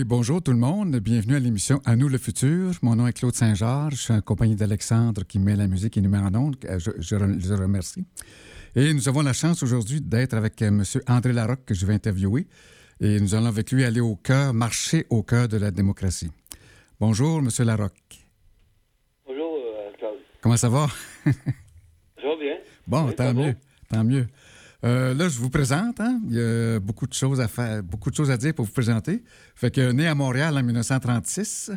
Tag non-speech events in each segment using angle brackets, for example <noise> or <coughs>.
Oui, bonjour tout le monde. Bienvenue à l'émission À nous le futur. Mon nom est Claude Saint-Georges. Je suis en compagnie d'Alexandre qui met la musique et nous met en onde. Euh, Je, je je le remercie. Et nous avons la chance aujourd'hui d'être avec euh, M. André Larocque que je vais interviewer. Et nous allons avec lui aller au cœur, marcher au cœur de la démocratie. Bonjour, M. Larocque. Bonjour, euh, Claude. Comment ça va? Ça va bien? Bon, Oui, tant mieux. Tant mieux. Euh, là, je vous présente. hein. Il y a beaucoup de choses à faire, beaucoup de choses à dire pour vous présenter. Fait que né à Montréal en 1936,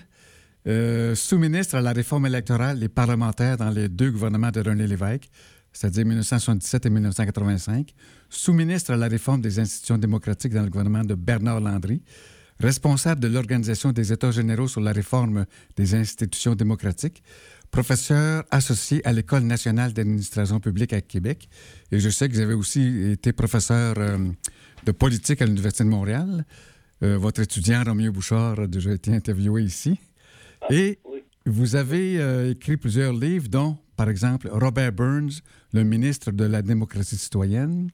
euh, sous-ministre à la réforme électorale et parlementaire dans les deux gouvernements de René Lévesque, c'est-à-dire 1977 et 1985, sous-ministre à la réforme des institutions démocratiques dans le gouvernement de Bernard Landry, responsable de l'Organisation des États généraux sur la réforme des institutions démocratiques, professeur associé à l'École nationale d'administration publique à Québec. Et je sais que vous avez aussi été professeur euh, de politique à l'Université de Montréal. Euh, votre étudiant, Roméo Bouchard, a déjà été interviewé ici. Et oui. vous avez euh, écrit plusieurs livres, dont, par exemple, Robert Burns, le ministre de la démocratie citoyenne.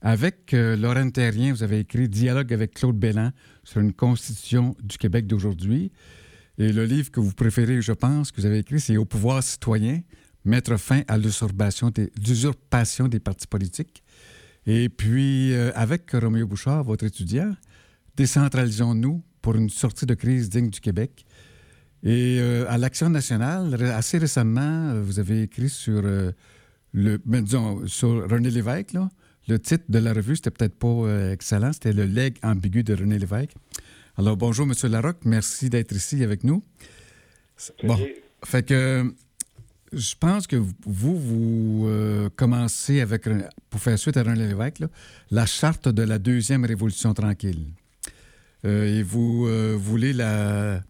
Avec Laurent Terrien, vous avez écrit Dialogue avec Claude Bellan sur une constitution du Québec d'aujourd'hui. Et le livre que vous préférez, je pense, que vous avez écrit, c'est Au pouvoir citoyen, mettre fin à l'usurpation des, des partis politiques. Et puis, euh, avec Roméo Bouchard, votre étudiant, décentralisons-nous pour une sortie de crise digne du Québec. Et euh, à l'Action nationale, assez récemment, euh, vous avez écrit sur, le, ben, disons, sur René Lévesque. Le titre de la revue, c'était peut-être pas excellent, c'était Le legs ambigu de René Lévesque. Alors, bonjour, M. Larocque, merci d'être ici avec nous. Bon, fait que je pense que vous, vous euh, commencez avec, pour faire suite à René Lévesque, là, la charte de la deuxième révolution tranquille. Euh, et vous euh, voulez la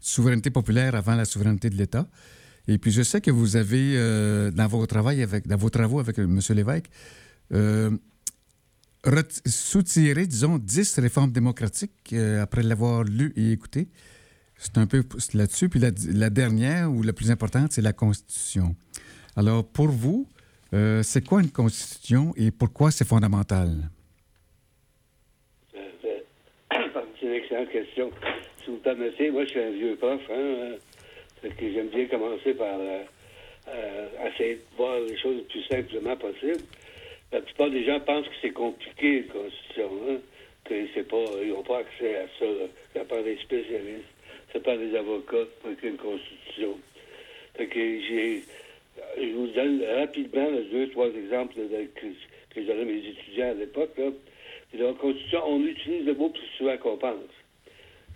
souveraineté populaire avant la souveraineté de l'État. Et puis je sais que vous avez, dans vos travaux avec, dans vos travaux avec M. Lévesque, soutiré, disons, 10 réformes démocratiques euh, après l'avoir lu et écouté. C'est un peu là-dessus. Puis la, dernière, ou la plus importante, c'est la Constitution. Alors, pour vous, euh, c'est quoi une Constitution et pourquoi c'est fondamental? Euh, <coughs> C'est une excellente question. Si vous permettez, moi, je suis un vieux prof. Hein, j'aime bien commencer par essayer de voir les choses le plus simplement possible. La plupart des gens pensent que c'est compliqué, une constitution. Hein, que c'est pas, ils n'ont pas accès à ça. là. Ça prend des spécialistes, ça prend des avocats pour écrire une constitution. Fait que j'ai, je vous donne rapidement là, deux, trois exemples que, que à mes étudiants à l'époque. là. La Constitution, on utilise le mot plus souvent qu'on pense.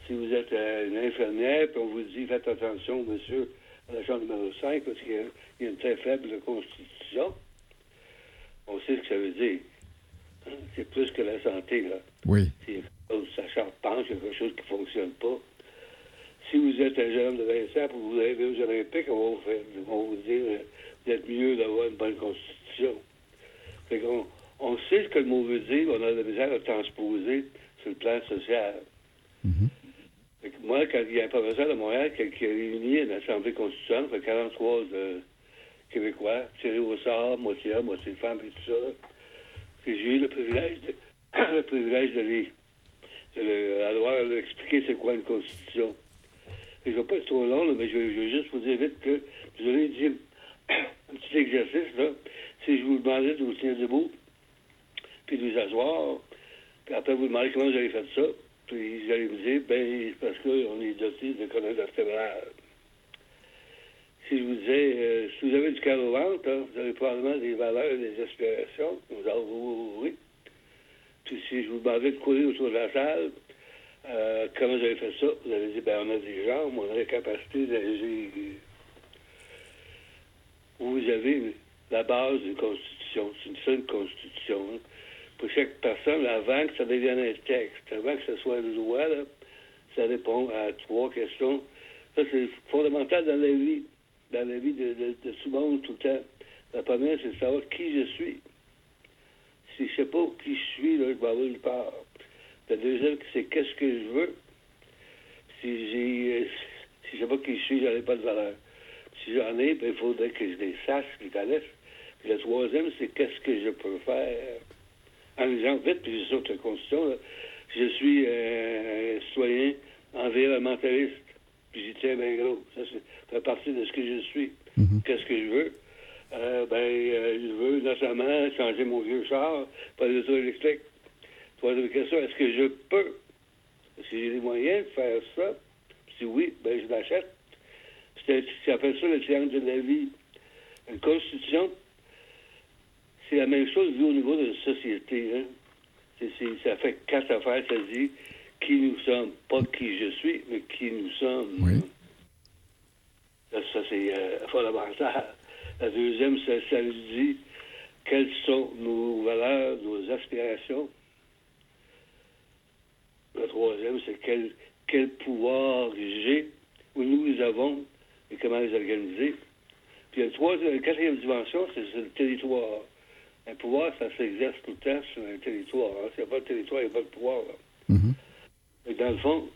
Si vous êtes euh, une infirmière, puis on vous dit faites attention, monsieur, à la chambre numéro 5, parce qu'il y a une très faible constitution, on sait ce que ça veut dire. C'est plus que la santé, là. Oui. Si ça charpente, il y a quelque chose qui ne fonctionne pas. Si vous êtes un jeune homme de 20 ans pour vous arriver aux Olympiques, on va vous, faire, on va vous dire vous êtes mieux d'avoir une bonne constitution. Fait qu'on on sait ce que le mot veut dire, on a de la misère à transposer sur le plan social. Fait que moi, quand il y a un professeur de Montréal qui, qui a réuni une assemblée constitutionnelle, fait 43 de Québécois, tirés au sort, moitié homme, moitié femme, et tout ça, j'ai eu le privilège de, <clears throat> le privilège de les de expliquer c'est quoi une constitution. Je ne vais pas être trop long, mais je, vais- vais juste vous dire vite que je ai dit <clears throat> un petit exercice, là. Si je vous demandais de vous tenir debout, puis de vous asseoir, puis après vous demandez comment vous avez fait ça, puis vous allez me dire, ben, parce qu'on est doté de colonne vertébrale. Si je vous disais, euh, si vous avez du cœur au ventre, hein, vous avez probablement des valeurs des aspirations. Vous avez, oui. Puis si je vous demandais de courir autour de la salle, Euh, comment vous avez fait ça? Vous avez dit, ben, on a des jambes, on a la capacité d'agir. Vous avez la base d'une constitution. C'est une seule constitution. hein. Pour chaque personne, avant que ça devienne un texte, avant que ce soit une loi, ça répond à trois questions. Ça, c'est fondamental dans la vie, dans la vie de, tout le monde, tout le temps. La première, c'est de savoir qui je suis. Si je sais pas qui je suis, là, je vais avoir une part. La deuxième, c'est qu'est-ce que je veux. Si j'ai euh, je sais pas qui je suis, j'en ai pas de valeur. Si j'en ai, ben, il faudrait que je les sache, que je les connaisse. Puis la troisième, c'est qu'est-ce que je peux faire. En exemple, vite, puis sûr que la Constitution, je suis euh, un citoyen environnementaliste. Puis j'y tiens bien gros. Ça, fait partie de ce que je suis. Qu'est-ce que je veux? Euh, ben, euh, je veux notamment changer mon vieux char par des autos électriques. Troisième question, est-ce que je peux? Si j'ai les moyens de faire ça, si oui, ben je l'achète. C'est ça appelle ça le triangle de la vie. Une constitution, c'est la même chose vu au niveau de la société. Hein? C'est- c'est- ça fait quatre affaires, ça dit qui nous sommes, pas qui je suis, mais qui nous sommes. Oui. Ça, ça, c'est euh, fondamental. La deuxième, ça, ça nous dit quelles sont nos valeurs, nos aspirations. La troisième, c'est quel, quel pouvoir j'ai, ou nous avons, et comment les organiser. Puis la troisième, la quatrième dimension, c'est c'est le territoire. Un pouvoir, ça s'exerce tout le temps sur un territoire. hein. S'il n'y a pas de territoire, il n'y a pas de pouvoir. là. Et dans le fond,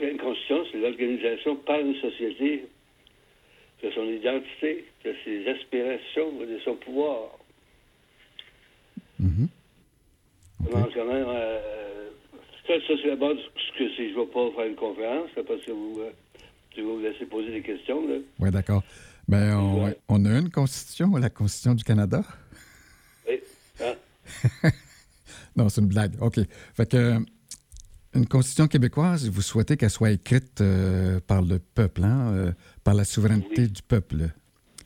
une constitution, c'est l'organisation par une société de son identité, de ses aspirations, de son pouvoir. Mhm. Comment, comment, euh, ça, ça, c'est la base de ce que c'est. Je ne vais pas faire une conférence, là, parce que vous, euh, je vais vous laisser poser des questions. Oui, d'accord. Ben, on, Ouais. on a une constitution, la Constitution du Canada. Oui. Hein? <laughs> Non, c'est une blague. OK. Fait que une constitution québécoise, vous souhaitez qu'elle soit écrite euh, par le peuple, hein, euh, par la souveraineté Oui. du peuple,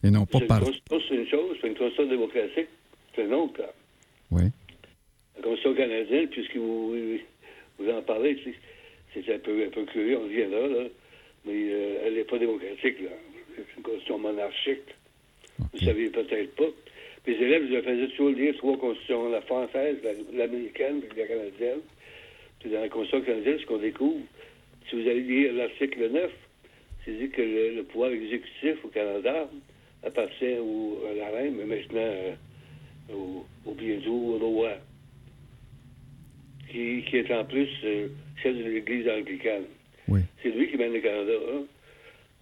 et non pas par. constitution, c'est une chose, c'est une constitution démocratique, c'est une autre. là. Oui. La Constitution canadienne, puisque vous, vous en parlez, c'est un peu, un peu curieux, on vient là, là mais euh, elle n'est pas démocratique. là. C'est une constitution monarchique. Vous ne saviez peut-être pas. Les élèves, je faisais toujours lire trois constitutions, la française, la- l'américaine et la canadienne. Puis dans la constitution canadienne, ce qu'on découvre, si vous allez lire l'article 9, c'est dit que le, le pouvoir exécutif au Canada appartient au, à la reine, mais maintenant euh, au, au bientôt au roi, qui, qui est en plus euh, chef de l'Église anglicane. Oui. C'est lui qui mène le Canada. Hein?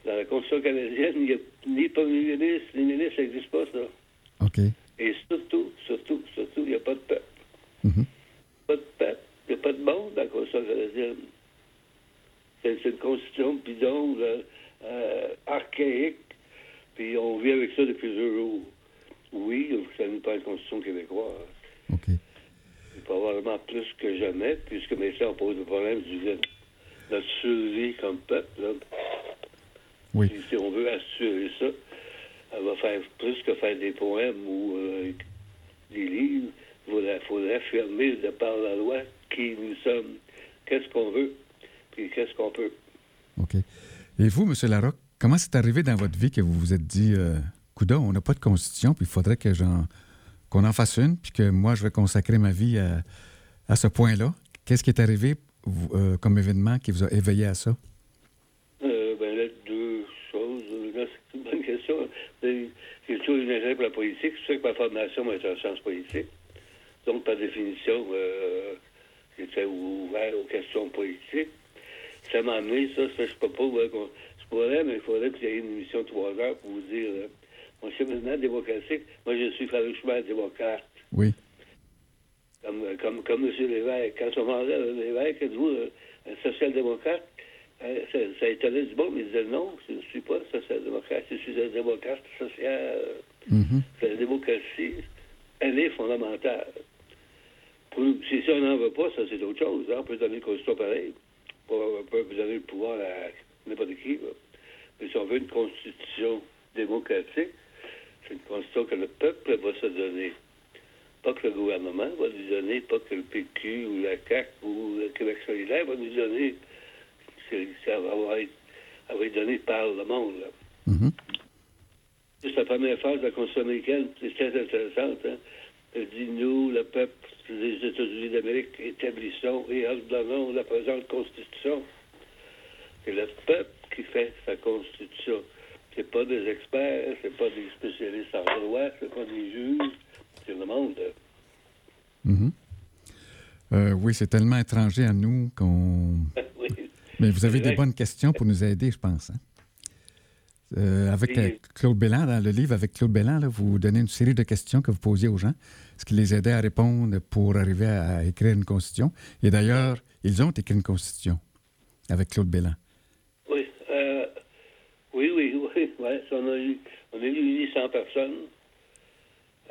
Dans la Constitution canadienne, il n'y a ni premier ministre, ni ministre, ça n'existe pas, ça. OK. Et surtout, surtout, surtout, il n'y a pas de peuple. Mhm. Pas de peuple. Il n'y a pas de monde dans la Constitution canadienne. C'est une constitution bidon, là, euh, archaïque, puis on vit avec ça depuis deux jours. Oui, ça nous parle de constitution québécoise. OK. Probablement plus que jamais, puisque maintenant on pose le problème du notre survie comme peuple. Là. Oui. Puis si on veut assurer ça, elle va faire plus que faire des poèmes ou euh, des livres. Il faudrait, faudrait affirmer de par la loi qui nous sommes, qu'est-ce qu'on veut, puis qu'est-ce qu'on peut. OK. Et vous, M. Larocque, comment c'est arrivé dans votre vie que vous vous êtes dit, euh, Coudon, on n'a pas de constitution, puis il faudrait que j'en, qu'on en fasse une, puis que moi, je vais consacrer ma vie à, à ce point-là? Qu'est-ce qui est arrivé vous, euh, comme événement qui vous a éveillé à ça? Euh, ben là, deux choses. <laughs> C'est une bonne question. J'ai toujours eu un intérêt pour la politique. C'est sûr que ma formation est en sciences politiques. Donc, par définition, euh, j'étais ouvert aux questions politiques. Ça m'a amené, ça, ça je peux pas, je pourrais, mais il faudrait qu'il y ait une émission de trois heures pour vous dire, euh, mon cheminement démocratique, moi, je suis farouchement démocrate. Oui. Comme, comme, comme M. Lévesque. Quand on demandait à Lévesque, êtes-vous euh, un social-démocrate? Euh, ça, ça étonnait du bon, mais il disait non, je ne suis pas un social-démocrate, je suis un démocrate social. Mhm. La démocratie, elle est fondamentale. Si ça, on n'en veut pas, ça, c'est autre chose. hein. On peut donner le constitution pareil. On peut donner le pouvoir à n'importe qui. là. Mais si on veut une constitution démocratique, c'est une constitution que le peuple va se donner. Pas que le gouvernement va nous donner, pas que le PQ ou la CAC ou le Québec solidaire va nous donner. C'est- Ça va être, ça va être donné par le monde. Là. Mhm. Juste la première phase de la Constitution américaine, c'est très intéressante. Hein? Elle dit nous, le peuple des États-Unis d'Amérique, établissons et ordonnons la présente Constitution. C'est le peuple qui fait sa Constitution. C'est pas des experts, c'est pas des spécialistes en droit, c'est pas des juges, c'est le monde. Euh, oui, c'est tellement étranger à nous qu'on. <laughs> oui. Mais vous avez des bonnes questions pour nous aider, je pense. hein? Euh, avec euh, Claude Bélan, dans le livre avec Claude Bélan, là, vous donnez une série de questions que vous posiez aux gens, ce qui les aidait à répondre pour arriver à, à écrire une constitution. Et d'ailleurs, ils ont écrit une constitution avec Claude Bélan. Oui, euh, oui, oui, <laughs> oui, ouais, on a eu, on a eu 800 personnes.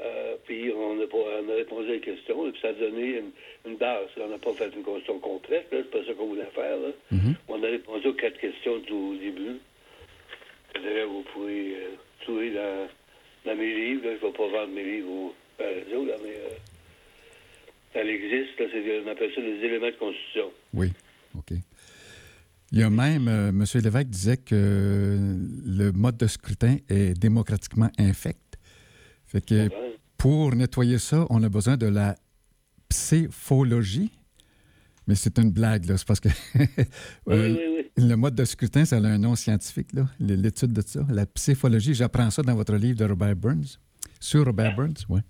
Euh, puis on a, pas- on a répondu à des questions, et puis ça a donné une, une base. On n'a pas fait une constitution complète, c'est pas ça qu'on voulait faire. Là. Mhm. On a répondu aux quatre questions du au début. D'ailleurs, vous pouvez euh, trouver dans, dans mes livres. Là, je ne vais pas vendre mes livres au à la radio, là, mais euh, elle existe. Là, c'est, on appelle ça des éléments de constitution. Oui, OK. Il y a même, euh, M. Lévesque disait que le mode de scrutin est démocratiquement infect. Fait que Hein? pour nettoyer ça, on a besoin de la pséphologie. Mais c'est une blague, là. C'est parce que Oui, <laughs> euh, oui, oui. Le mode de scrutin, ça a un nom scientifique, là, l'étude de ça. La pséphologie, j'apprends ça dans votre livre de Robert Burns. Sur Robert Burns, oui.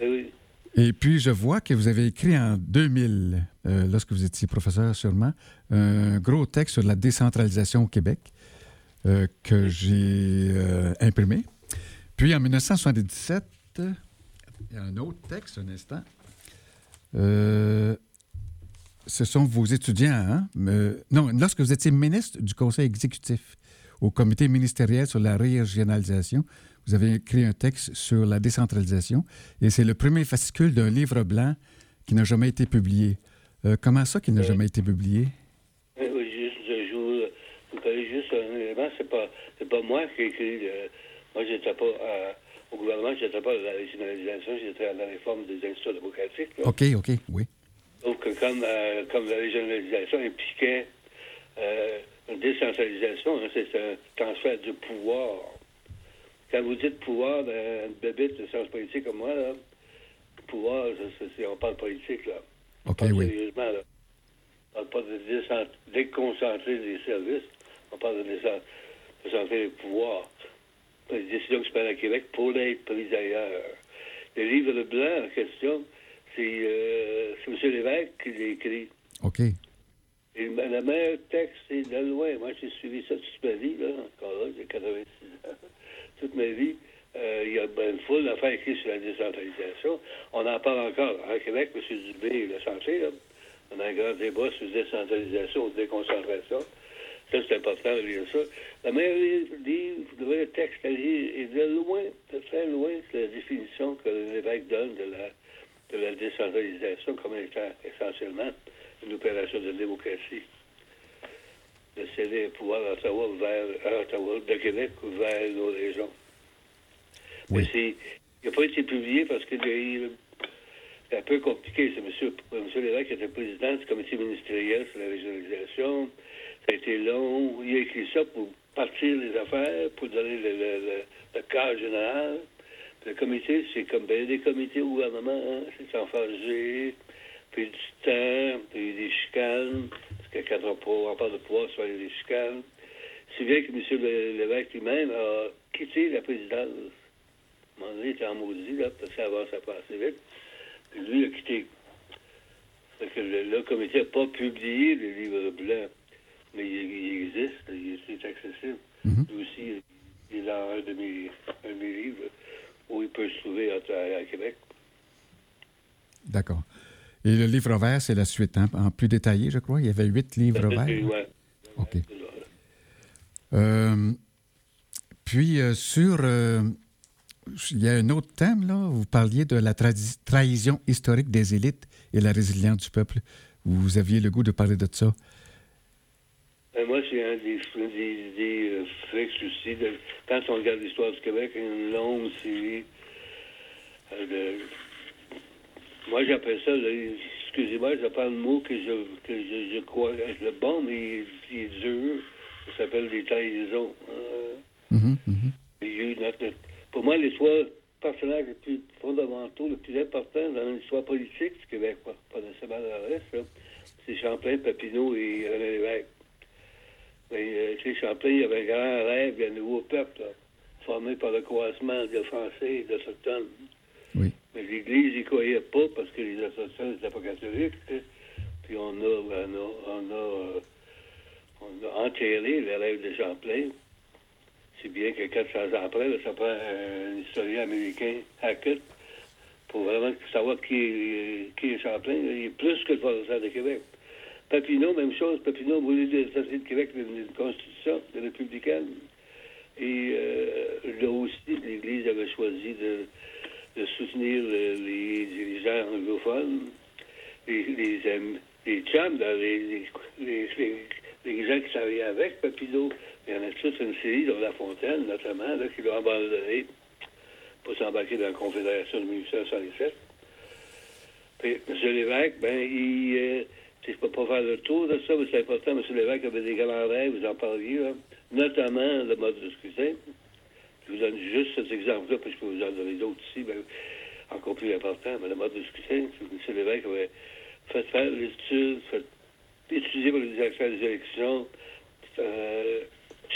Oui. Et puis, je vois que vous avez écrit en 2000, euh, lorsque vous étiez professeur sûrement, un gros texte sur la décentralisation au Québec euh, que j'ai euh, imprimé. Puis, en 1977, euh, il y a un autre texte, un instant. Euh, ce sont vos étudiants, hein? Euh, non, lorsque vous étiez ministre du Conseil exécutif au comité ministériel sur la régionalisation, vous avez écrit un texte sur la décentralisation et c'est le premier fascicule d'un livre blanc qui n'a jamais été publié. Euh, comment ça qu'il n'a jamais été publié? Oui, oui, juste, je vous parlez juste un élément, c'est pas, pas moi qui ai écrit le, moi j'étais pas euh, au gouvernement, j'étais pas dans la régionalisation, j'étais dans la réforme des institutions démocratiques. là. OK, OK, oui. Donc, comme, euh, comme la régionalisation impliquait euh, une décentralisation, hein, c'est un transfert de pouvoir. Quand vous dites pouvoir, dans une bébête de sciences politiques comme moi, là, pouvoir, c'est- on parle politique, là. On parle oui. sérieusement, là. On parle pas de déconcentrer les services, on parle de déconcentrer les pouvoirs. Les décisions qui se prennent à Québec pour être prises ailleurs. Le livre blanc en question, c'est euh, M. Lévesque qui l'a écrit. OK. Et le le meilleur texte, c'est de loin. Moi, j'ai suivi ça toute ma vie, là, encore là, j'ai 86 ans. <laughs> Toute ma vie, euh, il y a une foule d'affaires écrites sur la décentralisation. On en parle encore. À Québec, M. Dubé l'a senti, là. On a un grand débat sur décentralisation ou déconcentration. Ça, c'est important de lire ça. Le meilleur livre, le meilleur texte à lire, et de loin, de très loin, c'est la définition que l'évêque donne de la, décentralisation comme étant essentiellement une opération de démocratie. De céder le pouvoir d'Ottawa vers à Ottawa, de Québec vers nos régions. Oui. Mais il n'a pas été publié parce que c'est un peu compliqué. C'est M. Monsieur Lévesque qui était président du comité ministériel sur la régionalisation. Ça a été long. Il a écrit ça pour partir les affaires, pour donner le, le, le, le cadre général. Le comité, c'est comme bien des comités au gouvernement. Hein? C'est puis du temps, puis des chicanes. Parce que quand on, on parle de pouvoir, avoir des chicanes. Si bien que M. Lévesque lui-même a quitté la présidence. À un moment donné, il était en maudit, là, parce que ça avance pas assez vite. Puis lui, il a quitté. Fait que le, le comité n'a pas publié le livre blanc. Mais il, il existe, il est accessible. Mhm. Lui aussi, il dans un de mes, un de mes livres où il peut se trouver à, Québec. D'accord. Et le livre vert, c'est la suite, hein, en plus détaillé, je crois. Il y avait huit livres <laughs> verts. Ouais. OK. Euh, puis, euh, sur. euh, il y a un autre thème, là. Vous parliez de la trahison historique des élites et la résilience du peuple. Vous aviez le goût de parler de ça? Ben, moi, c'est un des, des aussi. De, quand on regarde l'histoire du Québec, une longue série euh, de, Moi, j'appelle ça, le- excusez-moi, je prends le mot que je, que je, je crois être le bon, mais il, est- dur. Ça s'appelle des trahisons. Euh, eu notre- pour moi, les trois personnages les plus fondamentaux, les plus importants dans l'histoire politique du Québec, pas, pas nécessairement dans le reste, c'est Champlain, Papineau et René Lévesque. Mais, euh, tu sais, Champlain, il avait un grand rêve d'un nouveau peuple, là, formé par le croisement de Français et d'Autochtones. Oui. Mais l'Église n'y croyait pas parce que les Autochtones n'étaient pas catholiques. Puis on a, on a, on a, euh, on a enterré le rêve de Champlain. Si bien que 400 ans après, là, ça prend un historien américain, Hackett, pour vraiment savoir qui est, qui est Champlain. Il est plus que le professeur de Québec. Papineau, même chose. Papineau voulait de la Société de Québec une, constitution républicaine. Et euh, là aussi, l'Église avait choisi de, soutenir le- les dirigeants anglophones, les, les, les chums, les, les gens qui travaillaient avec Papineau. Il y en a toute une série, dont La Fontaine, notamment, là, qui l'ont abandonné pour s'embarquer dans la Confédération de 1867. Puis, M. Lévesque, ben, il. euh, sais, je peux pas faire le tour de ça, mais c'est important. M. Lévesque avait des grands vous en parliez, là, notamment le mode de scrutin. Je vous donne juste cet exemple-là, parce que vous en avez d'autres ici, ben, encore plus important, mais le mode de scrutin, M. Lévesque avait fait faire l'étude, fait étudier pour les des élections, euh,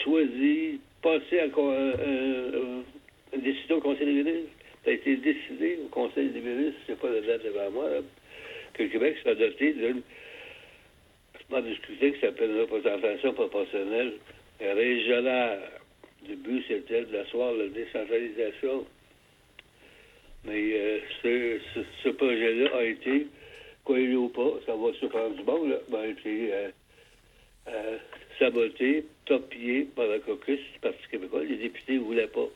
choisi, passé un- un- un- une décision au Conseil des ministres. Ça a été décidé au Conseil des ministres, c'est pas la date devant moi, là, que le Québec soit doté d'une de scrutin qui s'appelle une représentation proportionnelle régionale. Le but, c'était d'asseoir la décentralisation. Mais euh, ce, ce, ce projet-là a été, croyez-le ou pas, ça va surprendre du monde, là, a été euh, euh, saboté, torpillé par le caucus du Parti québécois. Les députés ne voulaient pas.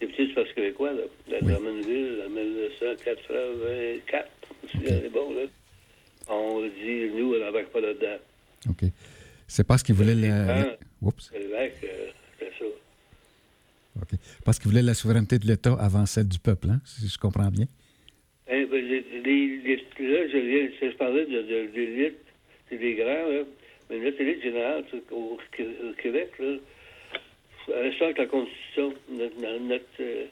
Les députés du Parti québécois, là, la Drummondville, en 1984, c'est bon, là. On dit, nous, on n'embarque pas là-dedans. OK. C'est parce qu'il voulait la... Oups. Euh, ça. OK. Parce qu'il voulait la souveraineté de l'État avant celle du peuple, hein, si je comprends bien. Hein, ben, les- les- les- là, je, viens, je parlais de, de, de l'élite, c'est des grands, là. Mais notre élite générale au, au Québec, là, elle sort avec la Constitution, notre, notre, notre, euh,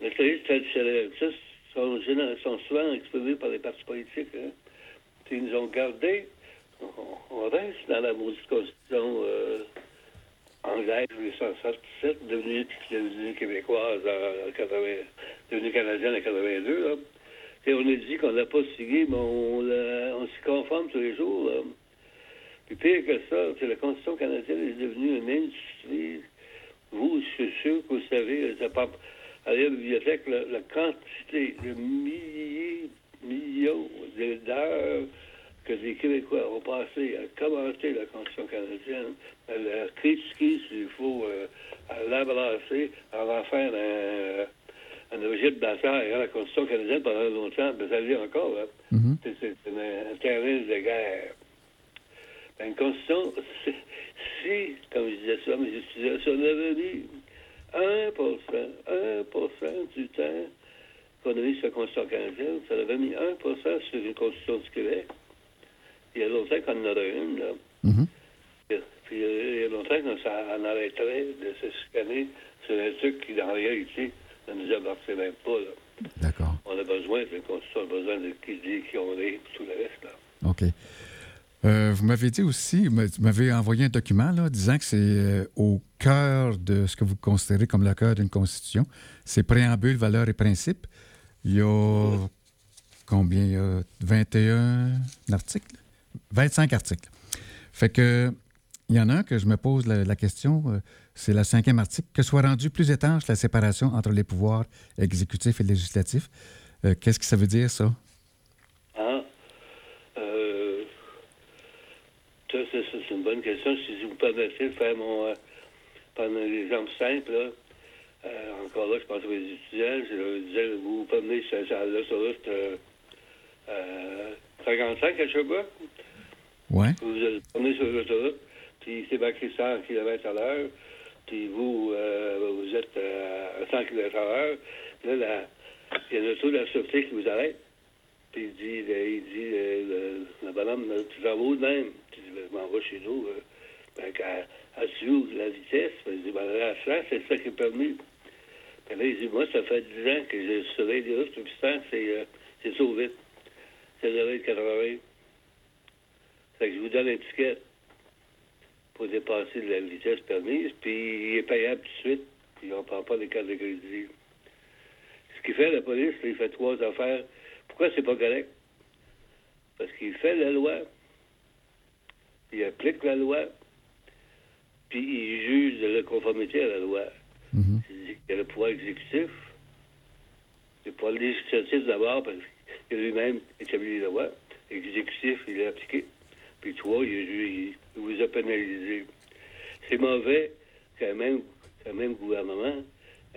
notre élite traditionnelle. Ça, sont, sont souvent exprimés par les partis politiques. Hein. Ils nous ont gardés. On, reste dans la maudite Constitution euh, anglaise de 1867, devenue, devenue québécoise en 80, devenue canadienne en 82. Là. Et on a dit qu'on l'a pas signé, mais on, s'y conforme tous les jours. là. Puis pire que ça, c'est la Constitution canadienne est devenue une industrie. Vous, je suis sûr que vous savez, ça à la bibliothèque, la quantité de milliers, millions d'heures que les Québécois ont passé à commenter la Constitution canadienne, à la critiquer s'il faut, euh, à l'embrasser, à en faire un, un objet de bataille. hein, la Constitution canadienne, pendant longtemps, ben, ça l'est encore. Hein. Mhm. C'est c'est un, un terrain de guerre. Ben, une constitution, si, comme je disais ça, mais je disais, si on avait mis 1%, 1% du temps mis sur la Constitution canadienne, ça avait mis 1% sur une Constitution du Québec. Il y a longtemps qu'on en aurait une, là. Mhm. Puis euh, il y a longtemps qu'on s'en arrêterait de se scanner sur un truc qui, en réalité, ne nous appartient même pas, là. D'accord. On a besoin d'une constitution, on a besoin de qui dit qui on est, tout le reste, là. OK. Euh, vous m'avez dit aussi, vous m'avez envoyé un document là, disant que c'est euh, au cœur de ce que vous considérez comme le cœur d'une constitution. C'est préambule, valeurs et principes. Il y a combien? Il y a 21 articles? 25 articles. Fait que il y en a un que je me pose la, la question, euh, c'est le cinquième article, que soit rendue plus étanche la séparation entre les pouvoirs exécutifs et législatifs. Euh, Qu'est-ce que ça veut dire, ça? Hein? Euh, c'est, une bonne question. Si vous permettez de faire mon. Prendre un exemple simple, là. Euh, encore là, je pense aux étudiants. Je leur disais, vous vous promenez sur, sur l'autoroute euh, euh, 55 à Sherbrooke. Ouais. Vous vous promenez sur l'autoroute, puis c'est marqué 100 km à l'heure, puis vous, euh, vous êtes euh, à 100 km à l'heure. Là, la- il y a une auto de la sûreté qui vous arrête. Puis il dit, le- il dit le, le, le bonhomme, tu t'en vas où de même? Tu dis, ben, je m'en vais chez nous. ben, qu'à- à la vitesse. Ben, il dit, ben, à ça, c'est ça qui est permis. Puis là, il dit, moi, ça fait 10 ans que je surveille les routes, temps, c'est, euh, c'est sauvé. C'est de 80. Fait que je vous donne l'étiquette pour dépasser la vitesse permise, puis il est payable tout de suite, puis on ne prend pas les cartes de crédit. Ce qu'il fait, la police, il fait trois affaires. Pourquoi c'est pas correct? Parce qu'il fait la loi, il applique la loi, puis il juge de la conformité à la loi. Qu'il y a le pouvoir exécutif, le pouvoir législatif d'abord, parce qu'il a lui-même établi la loi. Exécutif, il l'a appliqué. Puis toi, il, il- il vous a pénalisé. C'est mauvais qu'un même, même gouvernement,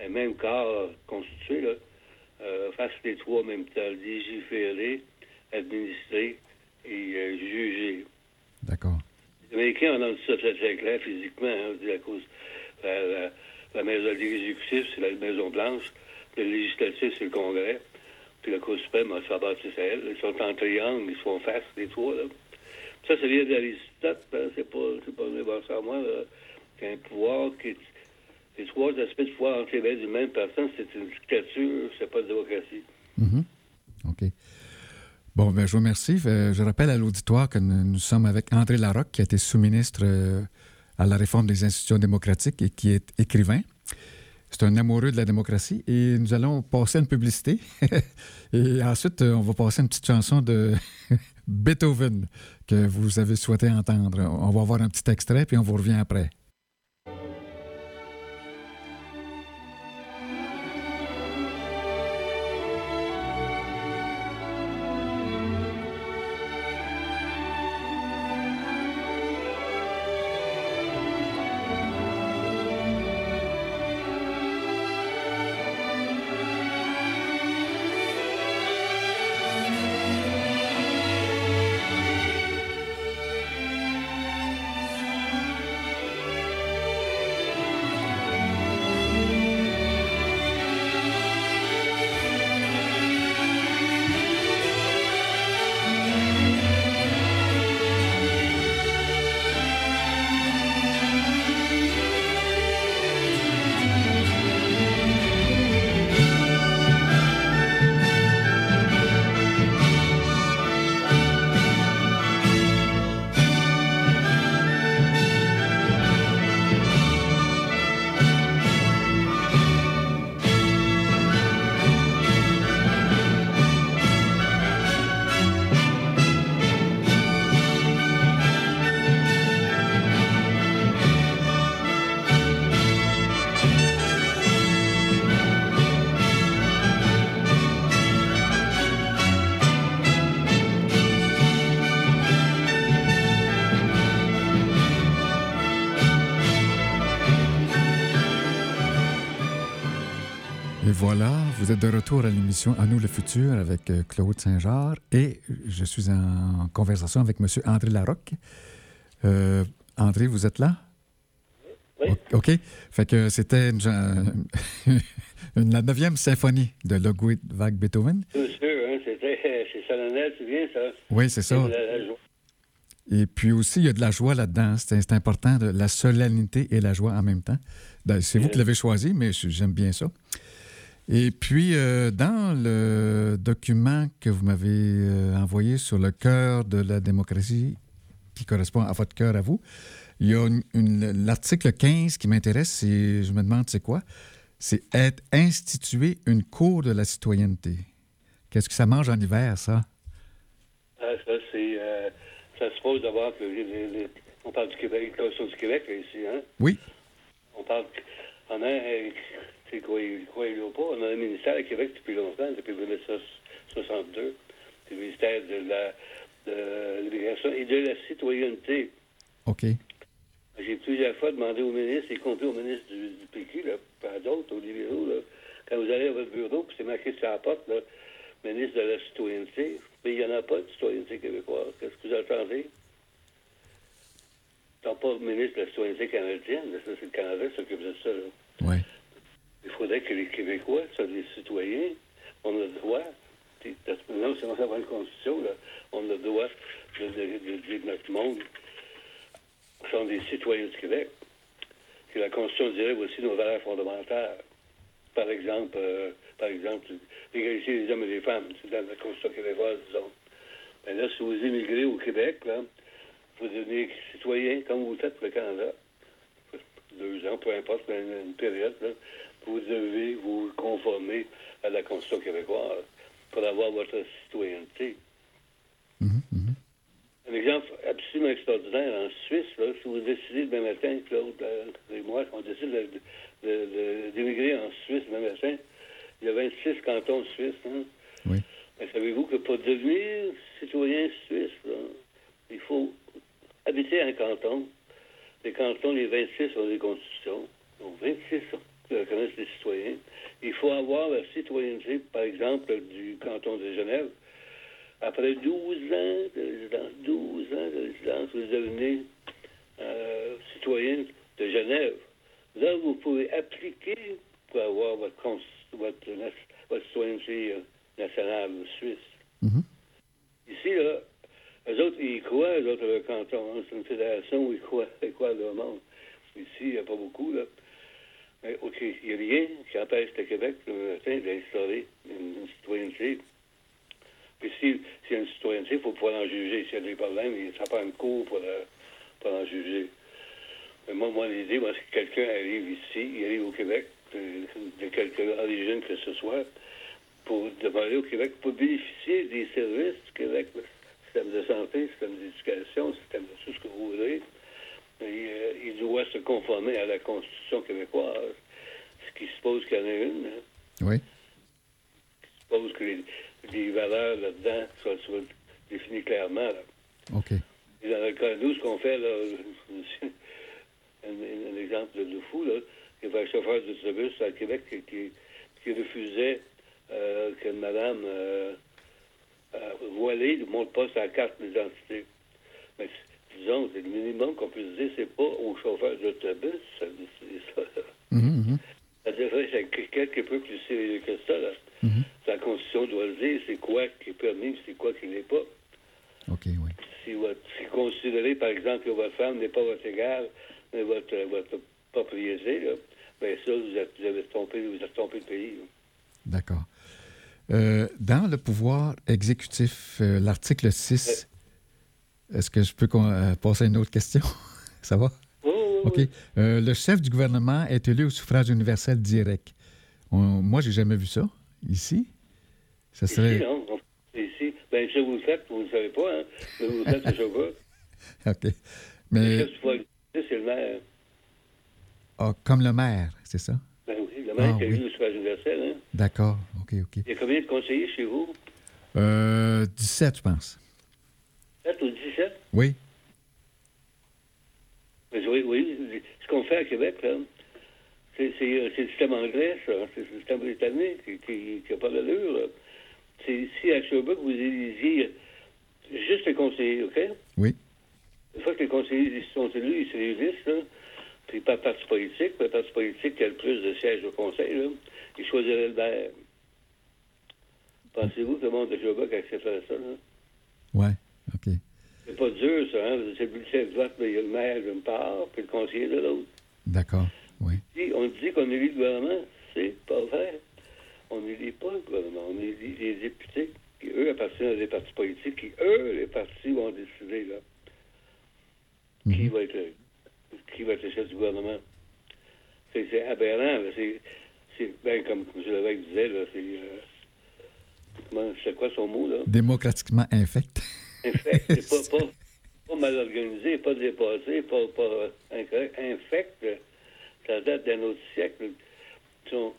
un même corps constitué, là, euh, fasse les trois en même temps, légiférer, administrer et euh, juger. D'accord. Les Américains en ont dit ça très, très clair physiquement, hein, à cause la, la, maison l'exécutif, c'est la Maison Blanche, le législatif, c'est le Congrès, puis la Cour suprême, ça bâti à elle. Ils sont en triangle, ils se font face, les trois. Là. Ça, ça vient d'Aristote, hein, c'est pas, c'est pas à moi, là. qu'un pouvoir qui. Les trois aspects de pouvoir entre les d'une même personne, c'est une dictature, c'est pas une démocratie. Mhm. OK. Bon, ben, je vous remercie. Euh, Je rappelle à l'auditoire que nous, nous sommes avec André Larocque, qui a été sous-ministre euh, à la réforme des institutions démocratiques et qui est écrivain. C'est un amoureux de la démocratie et nous allons passer une publicité. <laughs> et ensuite, on va passer une petite chanson de <laughs> Beethoven que vous avez souhaité entendre. On va avoir un petit extrait puis on vous revient après. Et voilà, vous êtes de retour à l'émission À nous le futur avec euh, Claude Saint-Jean et je suis en conversation avec M. André Larocque. Euh, André, vous êtes là? Oui. OK. Fait que c'était une, <laughs> une- la neuvième symphonie de Ludwig van Beethoven. Bien sûr, hein, c'était, c'est solennel, c'est bien ça. Oui, c'est ça. La- la joie. Et puis aussi, il y a de la joie là-dedans. C'est important, de, la solennité et la joie en même temps. Ben, C'est vous qui l'avez choisi, mais j'aime bien ça. Et puis, euh, dans le document que vous m'avez euh, envoyé sur le cœur de la démocratie, qui correspond à votre cœur à vous, il y a une- une- l'article 15 qui m'intéresse, et je me demande c'est quoi? C'est être institué une cour de la citoyenneté. Qu'est-ce que ça mange en hiver, ça? Ah, ça, c'est. euh, ça suppose d'abord que. les- les- les- on parle du Québec, la du Québec, ici, hein? Oui. On parle. On a. C'est quoi, croyez-le ou pas, on a un ministère à Québec depuis longtemps, depuis 1962. C'est le ministère de la de l'immigration et de la citoyenneté. OK. J'ai plusieurs fois demandé au ministre, y compris au ministre du, du PQ, là, pas d'autres, aux libéraux, là, quand vous allez à votre bureau, puis c'est marqué sur la porte, là, ministre de la citoyenneté, mais il n'y en a pas de citoyenneté québécoise. Qu'est-ce que vous attendez? Tant pas ministre de la citoyenneté canadienne, c'est le Canada qui s'occupe de ça. Là. Oui. Il faudrait que les Québécois soient des citoyens. On a le droit. Parce que Maintenant, constitution, on a le droit de, de, de notre monde sont des citoyens du Québec. La Constitution dirait aussi nos valeurs fondamentales. Par exemple, euh, par exemple, l'égalité des hommes et des femmes, c'est dans la Constitution québécoise, disons. Mais là, si vous immigrez au Québec, vous devenez citoyen comme vous faites pour le Canada. Deux ans, peu importe, une, une période, vous devez vous conformer à la Constitution québécoise pour avoir votre citoyenneté. Un exemple absolument extraordinaire en Suisse, là, si vous décidez demain matin, Claude euh, et moi, on décide de- de- de- d'émigrer en Suisse demain matin, il y a 26 cantons suisses. Hein? Oui. Mais savez-vous que pour devenir citoyen suisse, là, il faut habiter un canton. Les cantons, les 26 ont des constitutions. Donc 26 reconnaissent les citoyens. Il faut avoir la citoyenneté, par exemple, du canton de Genève. Après 12 ans de résidence, 12 ans de résidence, vous devenez euh, citoyen de Genève. Là, vous pouvez appliquer pour avoir votre, votre, votre citoyenneté euh, nationale suisse. Mhm. Ici, là, eux autres, ils croient, eux autres, le canton. hein, c'est une fédération où ils croient, <laughs> ils croient le monde. Ici, il n'y a pas beaucoup, là. Mais, OK, il n'y a rien qui empêche le Québec, le matin, d'instaurer une, une citoyenneté. Puis si, s'il y a une citoyenneté, il faut pouvoir en juger. S'il y a des problèmes, il- ça prend une cour pour, euh, pour en juger. Mais moi, moi l'idée, moi, c'est que quelqu'un arrive ici, il arrive au Québec, de, de quelque origine que ce soit, pour demander au Québec, pour bénéficier des services du Québec, système de santé, système d'éducation, système de tout ce que vous voulez. Euh, il doit se conformer à la Constitution québécoise, ce qui suppose qu'il y en a une. hein Oui. suppose que les, les valeurs là-dedans soient, soient définies clairement. là. OK. Et dans le cas nous, ce qu'on fait, là, <laughs> un, exemple de, de fou, là, il y avait un chauffeur d'autobus à Québec qui, qui, qui refusait euh, que madame euh, euh, voilée ne montre pas sa carte d'identité. Mais disons, c'est le minimum qu'on peut se dire, c'est pas au chauffeur d'autobus, ça, c'est ça. Mhm, mhm. Ça devrait être quelque peu plus sérieux que ça. Là. La Constitution doit le dire, c'est quoi qui est permis, c'est quoi qui n'est pas. OK, oui. Si vous si considérez, par exemple, que votre femme n'est pas votre égale, mais votre, votre propriété, là, ben ça, vous, êtes, vous avez trompé, vous êtes trompé le pays. D'accord. Euh, dans le pouvoir exécutif, euh, l'article 6, est-ce que je peux euh, passer à une autre question? <laughs> Ça va? Oui, oui, OK. Euh, le chef du gouvernement est élu au suffrage universel direct. On- moi, j'ai jamais vu ça ici. Ça serait. Ici, non. on- Ici, ben ça, vous le faites, vous ne le savez pas, hein. Vous le faites à chaque fois. OK. Le Mais chef du pouvoir exécutif, c'est le maire. ah, comme le maire, c'est ça? Ben oui, le maire Ah, qui a oui. eu le suffrage universel, hein. D'accord. OK, OK. Il y a combien de conseillers chez vous? Euh, 17, je pense. 7 ou 17? Oui. Mais oui, oui. Ce qu'on fait à Québec, là, c'est c'est, euh, c'est le système anglais, ça. C'est le système britannique qui n'a pas d'allure. C'est ici, à Sherbrooke, vous élisiez juste les conseillers, OK? Oui. Une fois que les conseillers sont élus, ils se réunissent, là, puis par parti politique, le parti politique qui a le plus de sièges au conseil, là, ils choisiraient le maire. Pensez-vous que le monde de Sherbrooke accepterait ça, là? Ouais. C'est pas dur, ça, hein? C'est le bulletin de vote, mais il y a le maire d'une part, puis le conseiller de l'autre. D'accord. Oui. Si on dit qu'on élit le gouvernement, c'est pas vrai. On n'élit pas le gouvernement, on élit les députés qui, eux, appartiennent à des partis politiques, qui, eux, les partis vont décider, là, qui, va être, le- qui va être le chef du gouvernement. C'est aberrant. C'est, ben, comme M. Lévesque disait, là, c'est... euh, c'est quoi son mot, là? Démocratiquement infect. Infect, <laughs> c'est pas, pas, pas mal organisé, pas dépassé, pas, pas incorrect. Infect, ça date d'un autre siècle. Sont-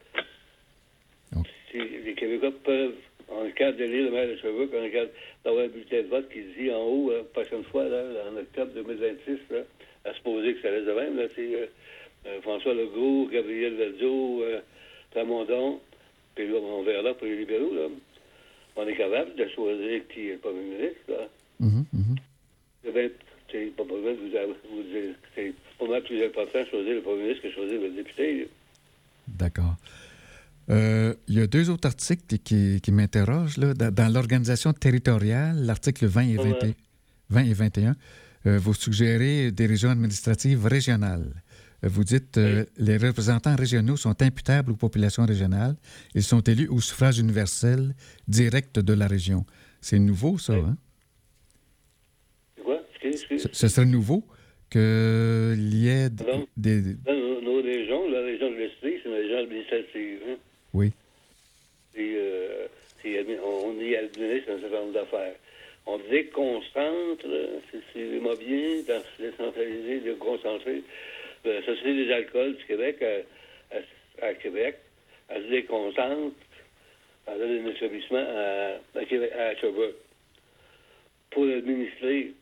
les Québécois peuvent, en cas de lire le maire de Sherbrooke, en cas d'avoir un bulletin de vote qui dit en haut, euh, prochaine fois, là, en octobre 2026, là, à supposer que ça reste de même, là, c'est euh, euh, François Legault, Gabriel Nadeau, euh, puis là, on verra là pour les libéraux, là. On est capable de choisir qui est le premier ministre, là. Mhm, mhm. Eh bien, c'est pas mal vous, vous dire que c'est pas mal plus important de choisir le premier ministre que de choisir le député. D'accord. Euh, il y a deux autres articles qui, qui m'interrogent. Dans, dans l'organisation territoriale, l'article 20 et, 20 et- 20 et 21, euh, vous suggérez des régions administratives régionales. Vous dites euh, les représentants régionaux sont imputables aux populations régionales. Ils sont élus au suffrage universel direct de la région. C'est nouveau, ça, hein? C'est quoi? Ce, ce serait nouveau qu'il y ait Pardon? des... Dans nos, nos régions, la région de l'Estrie, c'est une région administrative. Hein? Oui. Et, euh, on y administre un certain nombre d'affaires. On déconcentre, c'est- c'est moi bien, dans se décentraliser, de concentrer euh, la Société des alcools du Québec à, à- Québec. Elle se déconcentre, donne un établissement à, à, Québec, à Sherbrooke. Pour administrer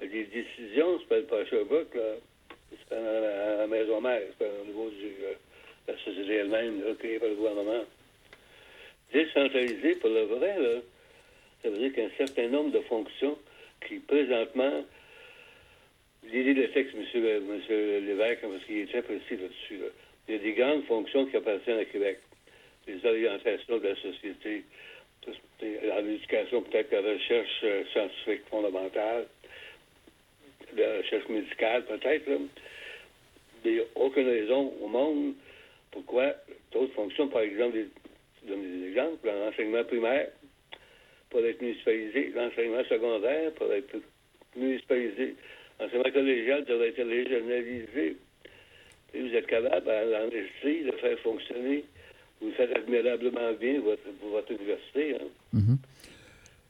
les décisions, c'est pas, à Sherbrooke, là. C'est pas à la, maison mère, c'est pas au niveau de la société elle-même, créée par le gouvernement. Décentraliser, pour le vrai, là, ça veut dire qu'un certain nombre de fonctions qui, présentement, l'idée le texte, M. Monsieur, Lévesque, parce qu'il est très précis là-dessus, là. il y a des grandes fonctions qui appartiennent à Québec. Les orientations de la société, en éducation, peut-être la recherche euh, scientifique fondamentale, la recherche médicale, peut-être. il n'y a aucune raison au monde pourquoi d'autres fonctions, par exemple, je donne des exemples, l'enseignement primaire pourrait être municipalisé, l'enseignement secondaire pourrait être municipalisé, l'enseignement collégial devrait être régionalisé. Et vous êtes capable, à l'industrie, de faire fonctionner. Vous faites admirablement bien votre, pour votre université. Hein. Mhm.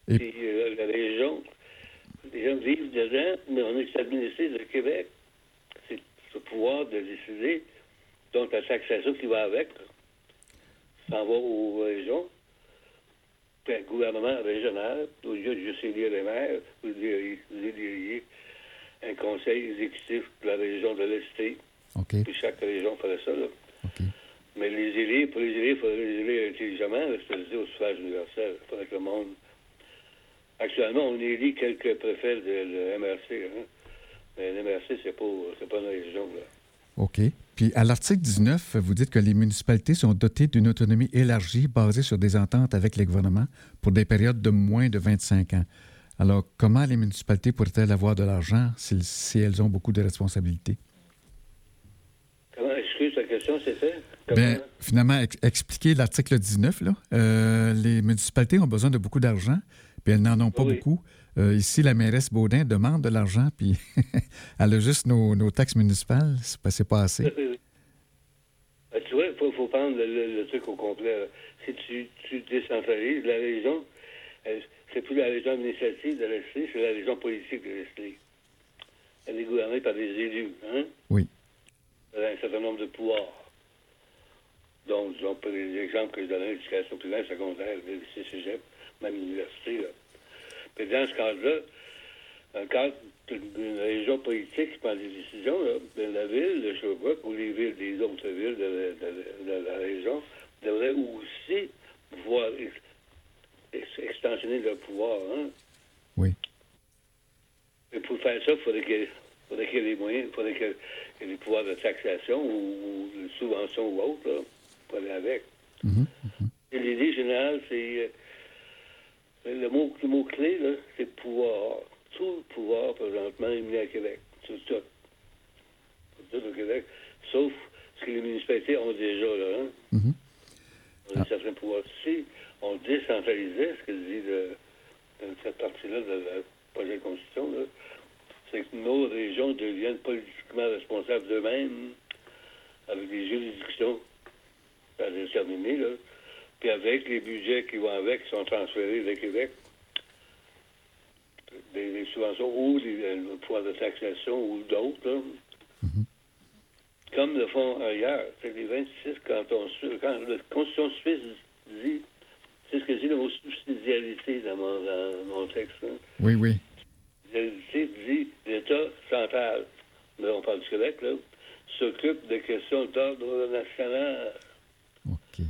Et- Puis euh, la région, les gens vivent dedans, mais on est administré de Québec. C'est ce pouvoir de décider, donc la taxation qui va avec, s'en va aux régions. Puis un gouvernement régional, au lieu de juste élire les maires, vous éliriez un conseil exécutif de la région de l'Est. OK. Puis chaque région ferait ça. Là. OK. Mais les élire, pour les élire, il faudrait les élire intelligemment, c'est-à-dire au suffrage universel. Il faudrait que le monde. Actuellement, on élit quelques préfets de, de MRC. Hein? Mais le MRC, c'est pas, c'est pas une région. Là. OK. Puis à l'article 19, vous dites que les municipalités sont dotées d'une autonomie élargie basée sur des ententes avec les gouvernements pour des périodes de moins de 25 ans. Alors, comment les municipalités pourraient-elles avoir de l'argent si, si elles ont beaucoup de responsabilités? Comment, excuse ta question? Comment? Bien, finalement, ex- expliquer l'article 19, là. Euh, les municipalités ont besoin de beaucoup d'argent, puis elles n'en ont pas Oui. beaucoup. Euh, ici, la mairesse Baudin demande de l'argent, puis <laughs> elle a juste nos, nos taxes municipales. C'est pas, assez. Ben, tu vois, il faut, faut prendre le, le- le truc au complet. Si tu, tu décentralises la région, elle- c'est plus la région administrative de l'Est, c'est la région politique de l'Est. Elle est gouvernée par des élus. Hein? Oui. Elle a un certain nombre de pouvoirs. Donc, disons, pour les exemples que je donnais, l'éducation primaire, secondaire, le lycée cégep, même l'université. Là. Puis dans ce cadre-là, cadre d'une région politique qui prend des décisions, là, ben, la ville de Sherbrooke ou les villes des autres villes de la, de la- de la région devraient aussi pouvoir extensionner leur pouvoir. Hein? Oui. Et pour faire ça, il faudrait qu'il y ait- faudrait qu'il y ait les moyens, il faudrait qu'il y ait- des pouvoirs de taxation ou, de subvention ou autre, là, pour aller avec. Mhm. Et l'idée générale, c'est. euh, le mot, le mot clé, là, c'est pouvoir. Tout le pouvoir, présentement, est mis à Québec. Tout, tout. Tout au Québec. Sauf ce que les municipalités ont déjà, là. Hein? Mhm. On a certains pouvoirs. Si on décentralisait, ce que dit le, cette partie-là de la projet de constitution, c'est que nos régions deviennent politiquement responsables d'eux-mêmes, avec des juridictions à déterminer, là, puis avec les budgets qui vont avec, qui sont transférés de Québec, des, des subventions ou des euh, le pouvoir de taxation ou d'autres, là. comme le font ailleurs. C'est les 26 cantons suisses. Quand la Constitution suisse dit, c'est ce que dit le mot subsidiarité dans mon, dans mon texte. hein. Oui, oui. Subsidiarité dit l'État central, mais on parle du Québec, là, s'occupe de questions d'ordre national. OK.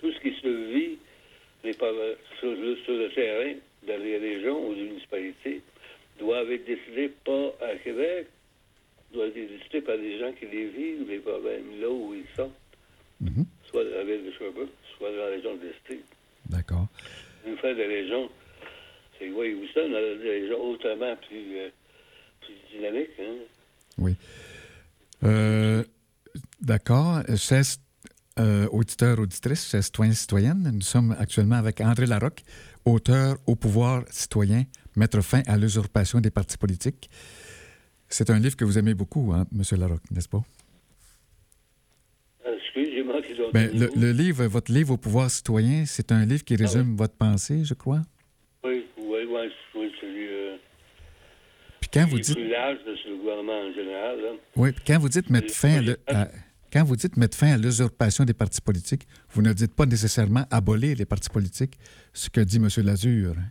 Tout ce qui se vit les sur, le, sur le terrain dans les régions ou les municipalités doivent être décidés pas à Québec, doivent être décidés par des gens qui les vivent, les problèmes là où ils sont. Mhm. soit ville de Sherbrooke, soit dans la région de l'Estrie. D'accord. Faire des régions, c'est oui, Houston, des régions autrement plus, euh, plus dynamiques. Hein? Oui. Euh, D'accord. Chers euh, auditeurs, auditrices, chers citoyens, citoyennes, nous sommes actuellement avec André Larocque, auteur au pouvoir citoyen, mettre fin à l'usurpation des partis politiques. C'est un livre que vous aimez beaucoup, hein, M. Larocque, n'est-ce pas? Ah, Ben, le, livre, votre livre au pouvoir citoyen, c'est un livre qui résume votre pensée, je crois? Oui, oui, oui, oui, celui euh, Puis quand vous dites, plus large de gouvernement en général. Là. oui, puis quand vous dites mettre fin à, le- à- quand vous dites mettre fin à l'usurpation des partis politiques, vous ne dites pas nécessairement abolir les partis politiques, ce que dit M. Lazure. hein?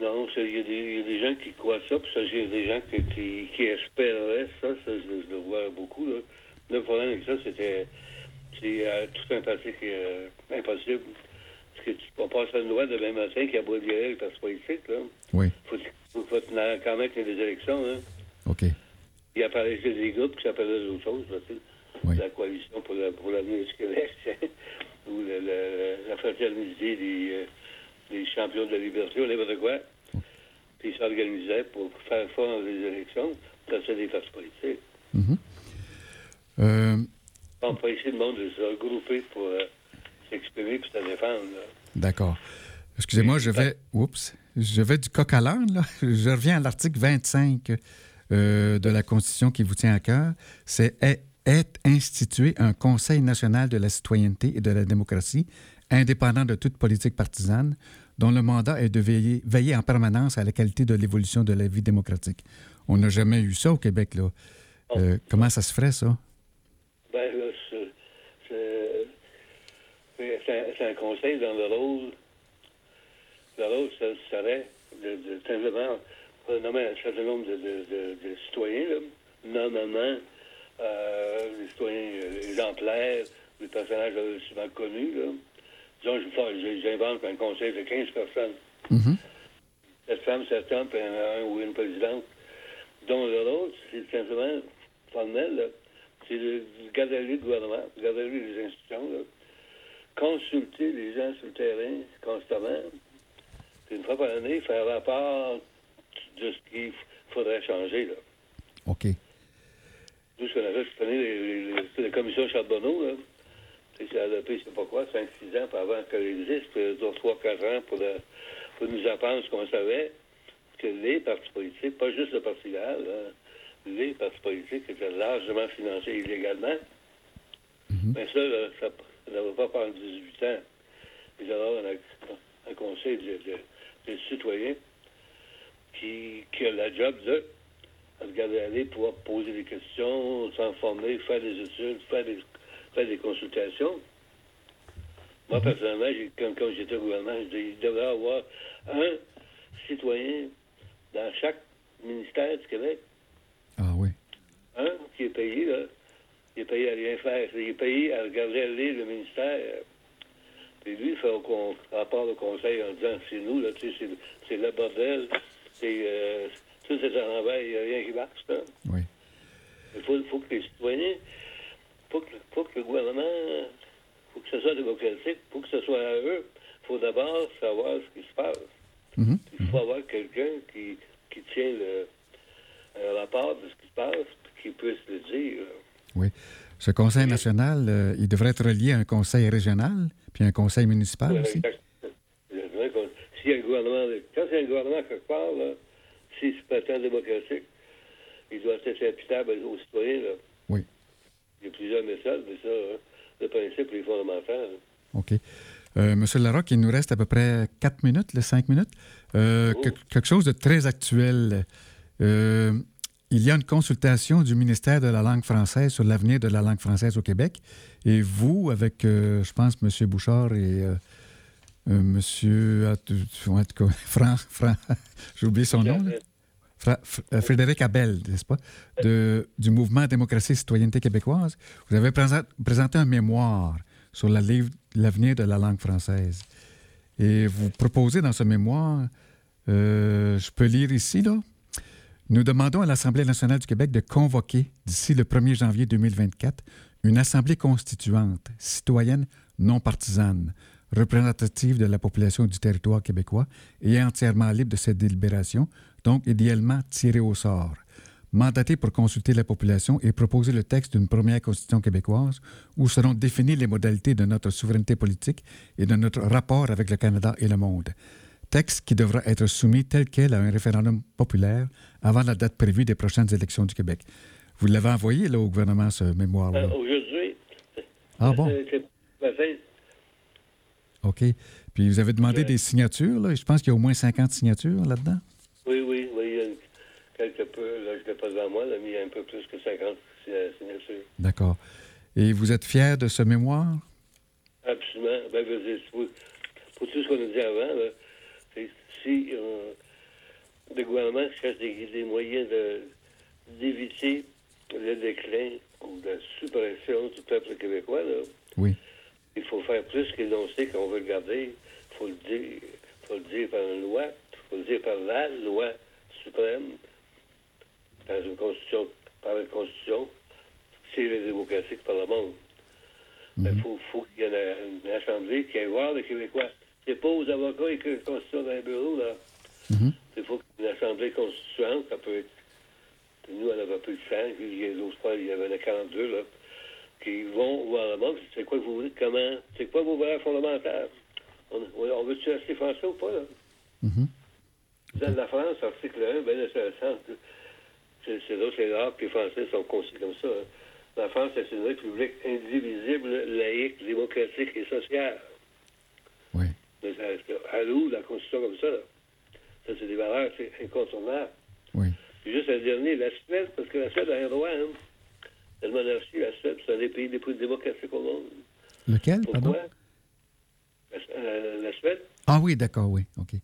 Non, il y, a des- il y a des gens qui croient ça, puis ça, il y a des gens qui, qui, qui espéraient ça, ça je, je le vois beaucoup. Là. Le problème avec ça, c'était c'est euh, tout un est euh, impossible. Parce que tu peux pas passer une loi demain matin qui abolirait les partis politiques. Là. Oui, Faut, faut, faut tenir- quand même qu'il y ait des élections. Hein. OK. Il apparaît des groupes qui s'appellent d'autres choses. Là. Oui. La coalition pour la- pour l'avenir du Québec, <laughs> ou le- le- la fraternité des, euh, des champions de la liberté, ou n'importe quoi. Puis ils s'organisaient pour faire fort les élections. Ça, c'est des partis politiques. Euh, On peut essayer le monde de se regrouper pour euh, s'exprimer et se défendre. D'accord. Excusez-moi, je vais. Oups. Je vais du coq à l'âne, là. <laughs> Je reviens à l'article 25 euh, de la Constitution qui vous tient à cœur. C'est est, est institué un Conseil national de la citoyenneté et de la démocratie, indépendant de toute politique partisane, dont le mandat est de veiller, veiller en permanence à la qualité de l'évolution de la vie démocratique. On n'a jamais eu ça au Québec, là. Euh, comment ça se ferait, ça? Ben là, c'est- c'est c'est- un, conseil dans le rôle. Le rôle, ça serait de, de simplement euh, nommer un certain nombre de, de, de, de citoyens, là. normalement euh, les citoyens euh, exemplaires, les personnages souvent connus. Là. Disons, je fais- je- j'invente un conseil de 15 personnes. Mhm. Cette femme, cet homme, puis un, un ou une présidente, dont le rôle, c'est simplement formel, c'est de de garder le gouvernement, de garder les institutions, là, consulter les gens sur le terrain constamment, puis une fois par année, faire rapport de ce qu'il faudrait changer. Là. OK. Nous, ce qu'on a fait, c'est prenez les, les, les- la commission Charbonneau, là. C'est adopté, je sais pas quoi, 5-6 ans avant qu'elle existe, puis 3-4 ans pour, euh, pour nous apprendre ce qu'on savait, que les partis politiques, pas juste le Parti là, les partis politiques étaient largement financés illégalement. Mais ça, là, ça ça ne va pas prendre 18 ans. Il y aura un, un conseil de, citoyens qui, qui a la job de regarder aller, pouvoir poser des questions, s'informer, faire des études, faire des, faire des consultations. Moi, personnellement, j'ai- comme, comme j'étais au gouvernement, je dis, il devrait y avoir un citoyen dans chaque ministère du Québec, Ah oui. un qui est payé, là. Il est payé à rien faire. Il est payé à regarder aller le ministère. Puis lui, il fait un con- rapport au conseil en disant c'est nous, là, tu sais, c'est- le bordel. C'est, euh, tout c'est à l'envers, il n'y a rien qui marche, là. Oui. Il faut, faut que les citoyens, faut que, faut que le gouvernement, faut que ce soit démocratique, faut que ce soit à eux. Il faut d'abord savoir ce qui se passe. Mhm. Il faut avoir quelqu'un qui, qui tient le, un rapport de ce qui se passe, puis qui puisse le dire. Oui. Ce conseil national, euh, il devrait être relié à un conseil régional, puis un conseil municipal aussi. A un gouvernement, quand a un gouvernement quelque part, s'il se prétend démocratique, il doit être imputable aux citoyens. Là. Oui. Il y a plusieurs méthodes, mais ça, hein, le principe est fondamental. hein. OK. Euh, Monsieur Larocque, il nous reste à peu près 4 minutes, les 5 minutes. Euh, Oh. que- quelque chose de très actuel. Euh, il y a une consultation du ministère de la langue française sur l'avenir de la langue française au Québec. Et vous, avec, euh, je pense, M. Bouchard et euh, euh, M. tu- tu- en tout cas, <laughs> Fran, Fran, <laughs> j'ai oublié son nom. euh, Frédéric Abel, n'est-ce pas, de, du mouvement Démocratie et Citoyenneté québécoise. Vous avez présent- présenté un mémoire sur l'avenir de la langue française. Et vous proposez dans ce mémoire, euh, je peux lire ici, là, nous demandons à l'Assemblée nationale du Québec de convoquer, d'ici le 1er janvier 2024, une assemblée constituante, citoyenne, non partisane, représentative de la population du territoire québécois et entièrement libre de cette délibération, donc idéalement tirée au sort mandatée pour consulter la population et proposer le texte d'une première constitution québécoise où seront définies les modalités de notre souveraineté politique et de notre rapport avec le Canada et le monde. Texte qui devra être soumis tel quel à un référendum populaire avant la date prévue des prochaines élections du Québec. Vous l'avez envoyé là, au gouvernement, ce mémoire-là? Euh, Aujourd'hui. Ah bon? OK. Puis vous avez demandé Ouais. des signatures, là? Je pense qu'il y a au moins 50 signatures là-dedans. Oui, oui, oui. Il y a une- quelque peu, là, je l'ai pas devant moi, là, mais il y a un peu plus que 50 si- signatures. D'accord. Et vous êtes fier de ce mémoire? Absolument. Ben, pour, tout ce qu'on a dit avant, là, si euh, le gouvernement cherche des, des moyens de- d'éviter le déclin ou la suppression du peuple québécois, là, Oui. il faut faire plus qu'énoncer qu'on veut le garder. Il faut le dire. faut le dire par une loi. Il faut le dire par la loi suprême. Dans une constitution, par une constitution. C'est la démocratie qui parle au monde. Mais il faut, faut qu'il y ait une, une assemblée qui aille voir les Québécois. C'est pas aux avocats et que la constitution dans les bureaux, là. Mhm. Il faut qu'une assemblée constituante, ça peut être. Nous, on avait plus de 100, puis il y a d'autres fois, il y avait 42, là qui vont voir le monde, c'est quoi que vous voulez, comment, c'est quoi vos valeurs fondamentales? On, veut-tu rester français ou pas, là? Mhm. Dans la France, article 1, ben c'est C'est là, c'est rare que les Français sont conçus comme ça. hein. La France, c'est une république indivisible, laïque, démocratique et sociale. Mais ça, à nous, la Constitution comme ça, là. Ça, c'est des valeurs, c'est incontournable. Oui. Puis juste un dernier, la Suède, parce que la Suède a un droit, hein. La monarchie, la Suède, c'est un des pays les plus démocratiques au monde. Lequel, Pourquoi? pardon? La, euh, la Suède, Ah oui, d'accord, oui. OK.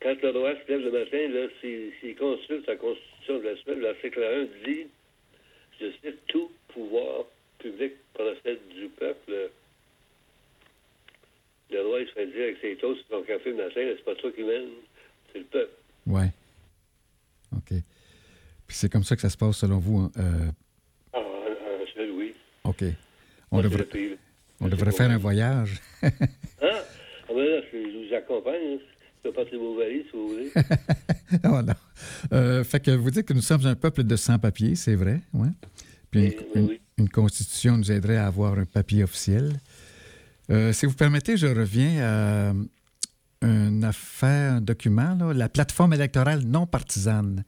quand le roi se lève le matin, s'il consulte la Constitution de la Suède, l'article 1 dit, je cite, tout pouvoir public procède du peuple. Le roi, il se fait dire avec ses toasts, son café le matin, c'est pas toi qui mène, c'est le peuple. Oui. OK. Puis c'est comme ça que ça se passe selon vous. hein, euh, Ah, en, en Suède, oui. OK. On devrait, le on devrait faire un voyage. Hein? <laughs> Ah, ben là, je, je vous accompagne. Hein. Je peux passer vos valises, si vous voulez. oh <laughs> non. Euh, fait que vous dites que nous sommes un peuple de sans-papiers, c'est vrai, ouais. Puis une, Oui, oui, une- une constitution nous aiderait à avoir un papier officiel. Euh, si vous permettez, je reviens à une affaire, un document, là, la plateforme électorale non partisane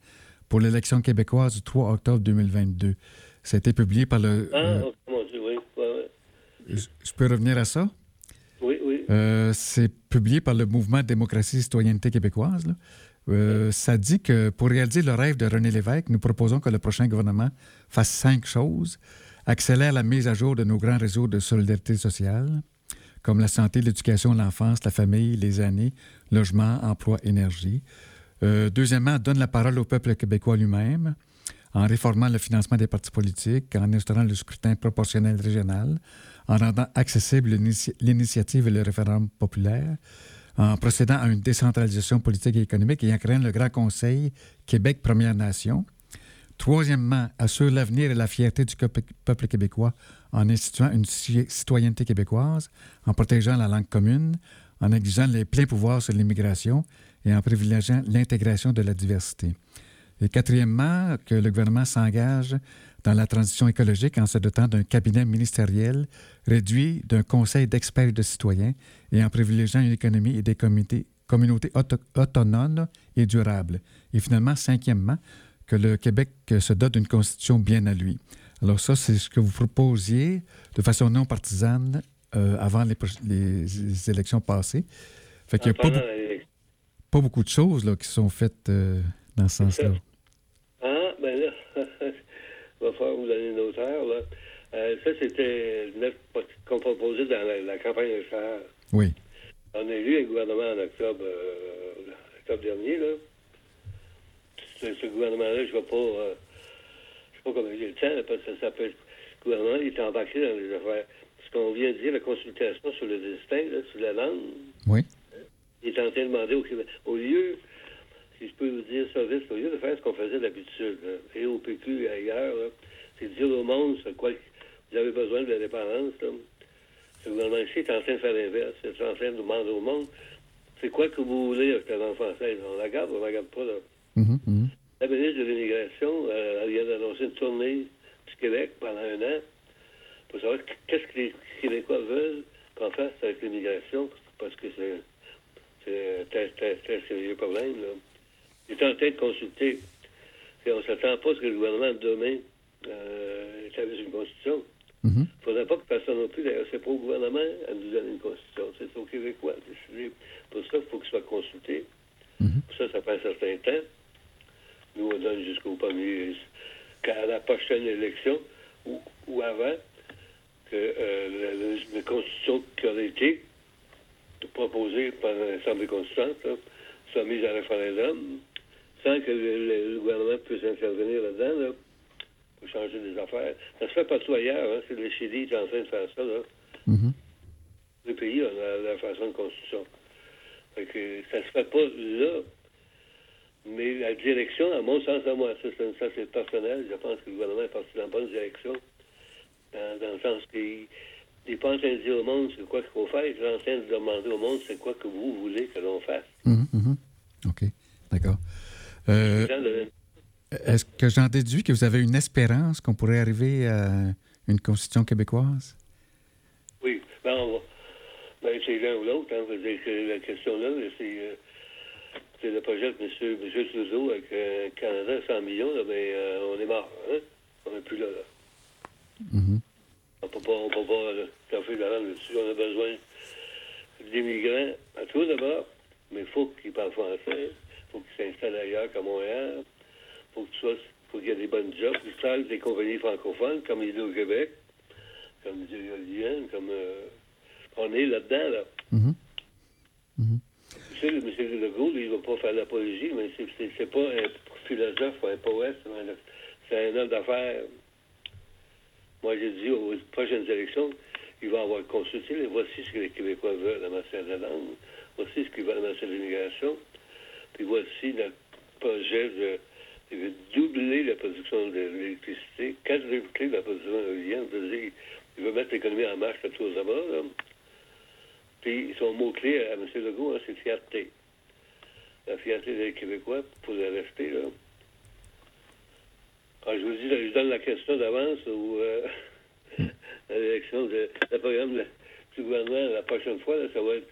pour l'élection québécoise du 3 octobre 2022. Ça a été publié par le... Ah, euh, oh, mon Dieu, oui. Ouais, ouais. je, je peux revenir à ça? Oui, oui. Euh, c'est publié par le mouvement Démocratie et Citoyenneté québécoise. là. Euh, ça dit que pour réaliser le rêve de René Lévesque, nous proposons que le prochain gouvernement fasse cinq choses. Accélère la mise à jour de nos grands réseaux de solidarité sociale, comme la santé, l'éducation, l'enfance, la famille, les années, logement, emploi, énergie. Euh, deuxièmement, donne la parole au peuple québécois lui-même en réformant le financement des partis politiques, en instaurant le scrutin proportionnel régional, en rendant accessible l'initiative et le référendum populaire, en procédant à une décentralisation politique et économique et en créant le Grand Conseil Québec Première Nation. Troisièmement, assure l'avenir et la fierté du peuple québécois en instituant une ci- citoyenneté québécoise, en protégeant la langue commune, en exigeant les pleins pouvoirs sur l'immigration et en privilégiant l'intégration de la diversité. Et quatrièmement, que le gouvernement s'engage dans la transition écologique en se dotant d'un cabinet ministériel réduit d'un conseil d'experts et de citoyens et en privilégiant une économie et des communautés auto- autonomes et durables. Et finalement, cinquièmement, que le Québec euh, se dote d'une constitution bien à lui. Alors ça, c'est ce que vous proposiez de façon non partisane euh, avant les, élections passées. Fait qu'il n'y a pas, beaucoup de choses là, qui sont faites euh, dans ce sens-là. Ah, ben là, il <laughs> va falloir vous donner une auteur, là. Euh, ça, c'était notre qu'on proposait dans la, la campagne électorale. Oui. On a élu un gouvernement en octobre, octobre dernier, là. Ce, ce gouvernement-là, je ne vais pas... Euh, je sais pas comment j'ai le temps, là, parce que ça s'appelle... Le gouvernement, il est embarqué dans les affaires. Ce qu'on vient de dire, la consultation sur le destin, là, sur la langue, Oui. il est en train de demander au Québec. Au lieu, si je peux vous dire ça vite, au lieu de faire ce qu'on faisait d'habitude, et au PQ et ailleurs, c'est dire au monde ce quoi vous avez besoin de l'indépendance, là. Ce gouvernement-ci est en train de faire l'inverse. C'est en train de demander au monde c'est quoi que vous voulez avec la langue française. On la garde, on la garde pas, là. Mhm, mhm. La ministre de l'Immigration, euh, elle vient d'annoncer une tournée du Québec pendant un an pour savoir qu'est-ce que les Québécois veulent qu'on fasse avec l'immigration, parce que c'est un sérieux problème. Là. Il est en train de consulter. Et on ne s'attend pas à ce que le gouvernement, demain, euh, établisse une constitution. Il ne faudrait pas que personne non plus, d'ailleurs, c'est pas au gouvernement à nous donner une constitution. C'est aux Québécois. Pour ça, il faut qu'il soit consulté. Pour ça, ça prend un certain temps. Nous, on donne jusqu'au premier, qu'à la prochaine élection ou, ou avant, que euh, la, constitution qui aurait été proposée par l'Assemblée constituante soit mise à référendum sans que le, gouvernement puisse intervenir là-dedans là, pour changer des affaires. Ça se fait partout ailleurs. Hein, c'est le Chili qui est en train de faire ça. Là. Mhm. Le pays a la, la façon de constitution. Fait que ça se fait pas là. Mais la direction, à mon sens, à moi, ça, c'est- ça c'est personnel, je pense que le gouvernement est parti dans la bonne direction. Dans, dans le sens qu'il n'est pas en train de dire au monde c'est quoi qu'il faut faire, il est en train de demander au monde c'est quoi que vous voulez que l'on fasse. Mhm, mhm. OK, d'accord. Euh, Est-ce que j'en déduis que vous avez une espérance qu'on pourrait arriver à une constitution québécoise? Oui, ben, on va. Ben, c'est l'un ou l'autre. Hein. Que la question là, c'est, euh, c'est le projet de M. Monsieur, Trudeau avec euh, Canada 100 millions, là, ben, euh, on est mort. Hein? On n'est plus là. là. Mhm. On ne peut pas, on peut pas la langue dessus. On a besoin d'immigrants à tout d'abord, mais il faut qu'ils parlent français. Il faut qu'ils s'installent ailleurs qu'à Montréal. Il faut que tu sois- faut qu'il y ait des bonnes jobs. Ils travaillent des compagnies francophones, comme il est au Québec, comme Éolienne, comme. euh, on est là-dedans, là. Mhm. Tu sais. Legault, il ne va pas faire l'apologie, mais c'est, pas un philosophe ou un poète, c'est un, homme d'affaires. Moi, j'ai dit aux prochaines élections, il va avoir consulté, voici ce que les Québécois veulent en matière de langue, voici ce qu'ils veulent en matière d'immigration, puis voici notre projet de, de doubler la production de l'électricité, quadrupler la production éolienne, c'est-à-dire, il veut mettre l'économie en marche à tous les abords. Puis son mot-clé à M. Legault, hein, c'est fierté. La fierté des Québécois pour le rester, là. Quand je vous dis, je donne la question d'avance ou euh, <laughs> à l'élection de programme du gouvernement la prochaine fois, ça va être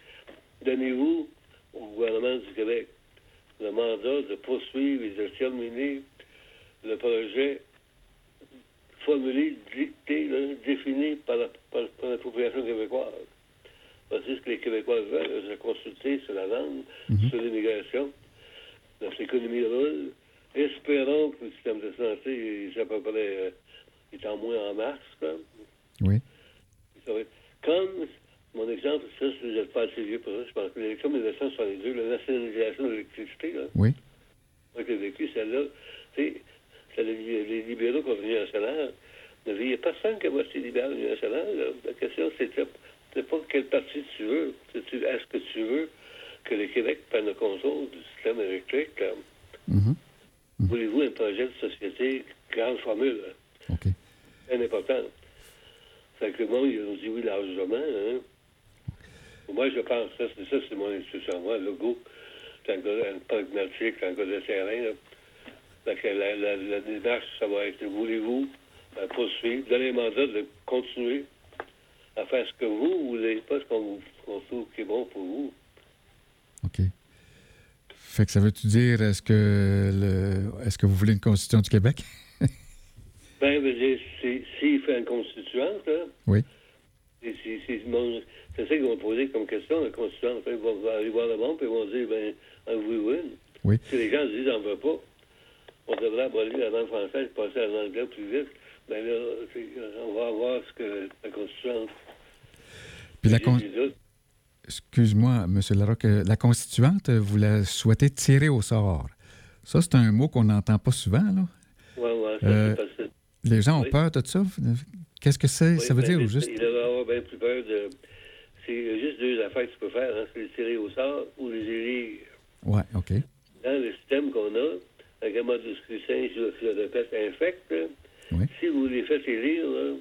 donnez-vous au gouvernement du Québec le mandat de poursuivre et de terminer le projet formulé, dicté, défini par la population québécoise. Ce que les Québécois veulent, se consulter sur la langue, sur l'immigration. Notre économie roule. Espérons que le système de santé est à peu près euh, est en moins en. Quoi. Oui. Comme mon exemple, ça, si vous n'êtes pas assez vieux pour ça, je pense que l'élection de 1962, la nationalisation de l'électricité, là, Oui. moi qui ai vécu celle-là, les, les libéraux contre l'Union nationale. Il n'y a personne qui a voté libéral là. La question, c'était c'est pas quel parti tu veux. Est-ce que tu veux que le Québec prenne le contrôle du système électrique? là? Mhm. Voulez-vous un projet de société grande formule? OK. C'est important. Fait que le monde, ils ont dit oui largement. Hein? Moi, je pense, ça, c'est ça, c'est mon institution. Moi, le goût, c'est un gars un pragmatique, un gars de terrain. Là. Fait que la, la, la démarche, ça va être, voulez-vous euh, poursuivre, donner un mandat de continuer à faire ce que vous voulez, pas ce qu'on trouve qui est bon pour vous? OK. Fait que ça veut-tu dire, est-ce que le, est-ce que vous voulez une constitution du Québec? <laughs> Ben, dire, si- s'il fait une constituante, là, Oui. Si- si C'est ça qu'ils vont poser comme question, la constituante. Ils vont aller voir le monde et ils vont dire, ben, en vous une. Oui. Si les gens disent, on veut pas, on devrait abolir la langue française, passer à l'anglais plus vite, ben là, on va voir ce que la constituante. Puis la con- Excuse-moi, M. Larocque, la constituante, vous la souhaitez tirer au sort. Ça, c'est un mot qu'on n'entend pas souvent, là. ouais, ça, Euh, Les gens ont Oui. peur de ça? Qu'est-ce que c'est? oui, ça veut ben, dire ou juste? Il devrait avoir bien plus peur de. C'est juste deux affaires que tu peux faire, hein, c'est les tirer au sort ou les élire. Ouais, OK. dans le système qu'on a, avec un mode de scrutin, je, je le répète, infect, là, Oui. si vous les faites élire, là,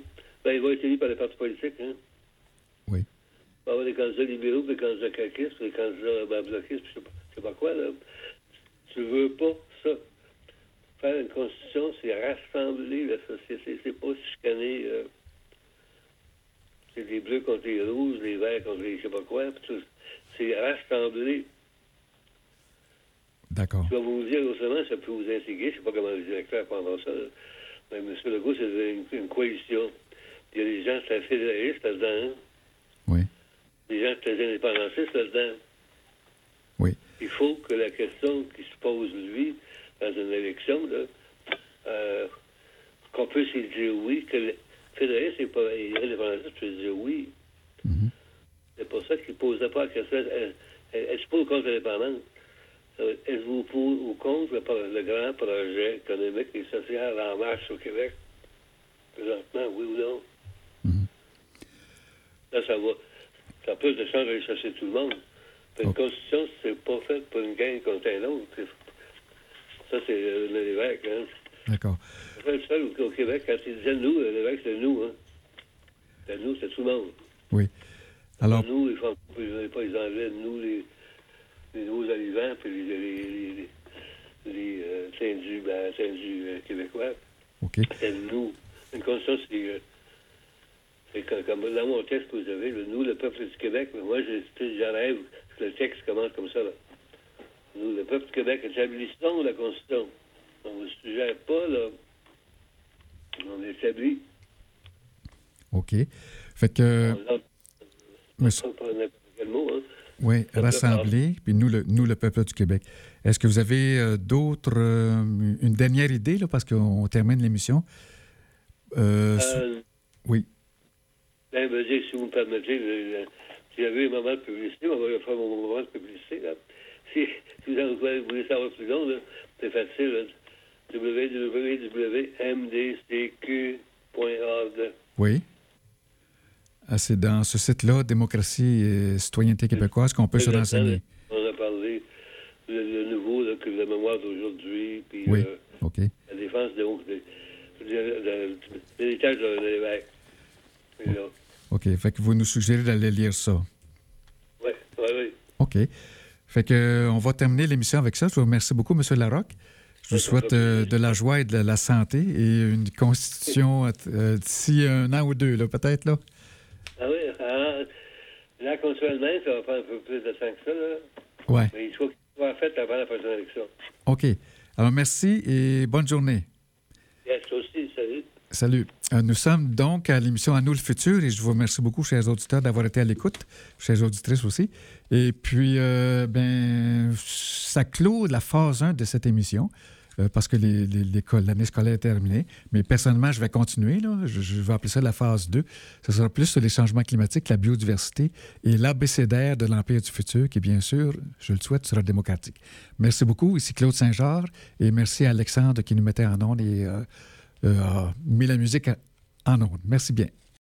Ben, il va être élu par les partis politiques, hein. Va avoir des candidats libéraux, des candidats caquistes, des candidats ben, bloquistes, je sais pas, je sais pas quoi, là. Tu veux pas ça. Faire une constitution, c'est rassembler la société. C'est pas chicaner. euh, c'est les bleus contre les rouges, les verts contre les je sais pas quoi. C'est rassembler. D'accord. Je vais vous dire autrement, ça peut vous intriguer. Je sais pas comment le directeur pendant ça. là. Mais M. Legault, c'est une, une coalition. Il y a des gens très fédéralistes là-dedans. hein. Des gens très indépendantistes là-dedans. Oui. Il faut que la question qui se pose, lui, dans une élection, là, euh, qu'on puisse y dire oui, que le fédéraliste et indépendantiste peut dire oui. Mhm. C'est pour ça qu'il ne posait pas la question. Est- est- Est-ce pour ou contre l'indépendance? Dire, Êtes-vous pour ou contre le grand projet économique et social en marche au Québec? Présentement, oui ou non? Mhm. Là, ça va. Ça peut de changer aller chercher tout le monde. Puis Une Ok. constitution, c'est pas fait pour une gang contre un autre. Ça, c'est euh, l'évêque. Hein. D'accord. C'est le seul au, Québec, quand il disait nous, l'évêque, c'est nous. Hein. C'est nous, c'est tout le monde. Oui. Alors, Nous, les Français, pas les Anglais, nous, les, les nouveaux arrivants, puis les, les, les, les, les, euh, ben, euh, québécois. OK. C'est nous. Une constitution, c'est. euh, c'est comme, comme dans mon texte que vous avez, le nous, le peuple du Québec. Mais moi, que le texte commence comme ça. Là. Nous, le peuple du Québec, établissons la Constitution. On ne suggère pas, là. On établit. OK. Fait que, On monsieur, mot, hein. oui, rassembler, puis nous le, nous, le peuple du Québec. Est-ce que vous avez euh, d'autres, euh, une dernière idée, là, parce qu'on termine l'émission? Euh, sur- Euh, oui. Ben, si vous me permettez, j'avais un moment de publicité, on va faire mon moment de publicité. Là. Si, si vous voulez savoir plus long, c'est facile. www.mdcq.org. Oui. Ah, c'est dans ce site-là, Démocratie et Citoyenneté québécoise, qu'on peut se renseigner. On a parlé le, le nouveau, là, que la mémoire d'aujourd'hui, puis Oui. euh, la défense de, de, de, de- de l'héritage de l'évêque. OK. Fait que vous nous suggérez d'aller lire ça. ouais, ouais, ouais. OK. Fait que, euh, on va terminer l'émission avec ça. Je vous remercie beaucoup, M. Larocque. Je vous souhaite euh, de la joie et de la santé et une constitution euh, d'ici un an ou deux, peut-être, là. Ah oui, ah, là, constitutionnellement, ça va prendre un peu plus de temps que ça, là. Ouais. Mais il faut qu'il soit fait avant la prochaine élection. OK. Alors, merci et bonne journée. Yes, aussi, salut. Euh, Nous sommes donc à l'émission À nous le futur et je vous remercie beaucoup, chers auditeurs, d'avoir été à l'écoute, chères auditrices aussi. Et puis, euh, ben, ça clôt la phase 1 de cette émission. euh, parce que l'année scolaire est terminée. Mais personnellement, je vais continuer. Là. Je, vais appeler ça la phase 2. Ce sera plus sur les changements climatiques, la biodiversité et l'abécédaire de l'Empire du futur, qui, bien sûr, je le souhaite, sera démocratique. Merci beaucoup. Ici Claude Saint-Georges et merci à Alexandre qui nous mettait en onde et euh, mis la musique en onde. Merci bien.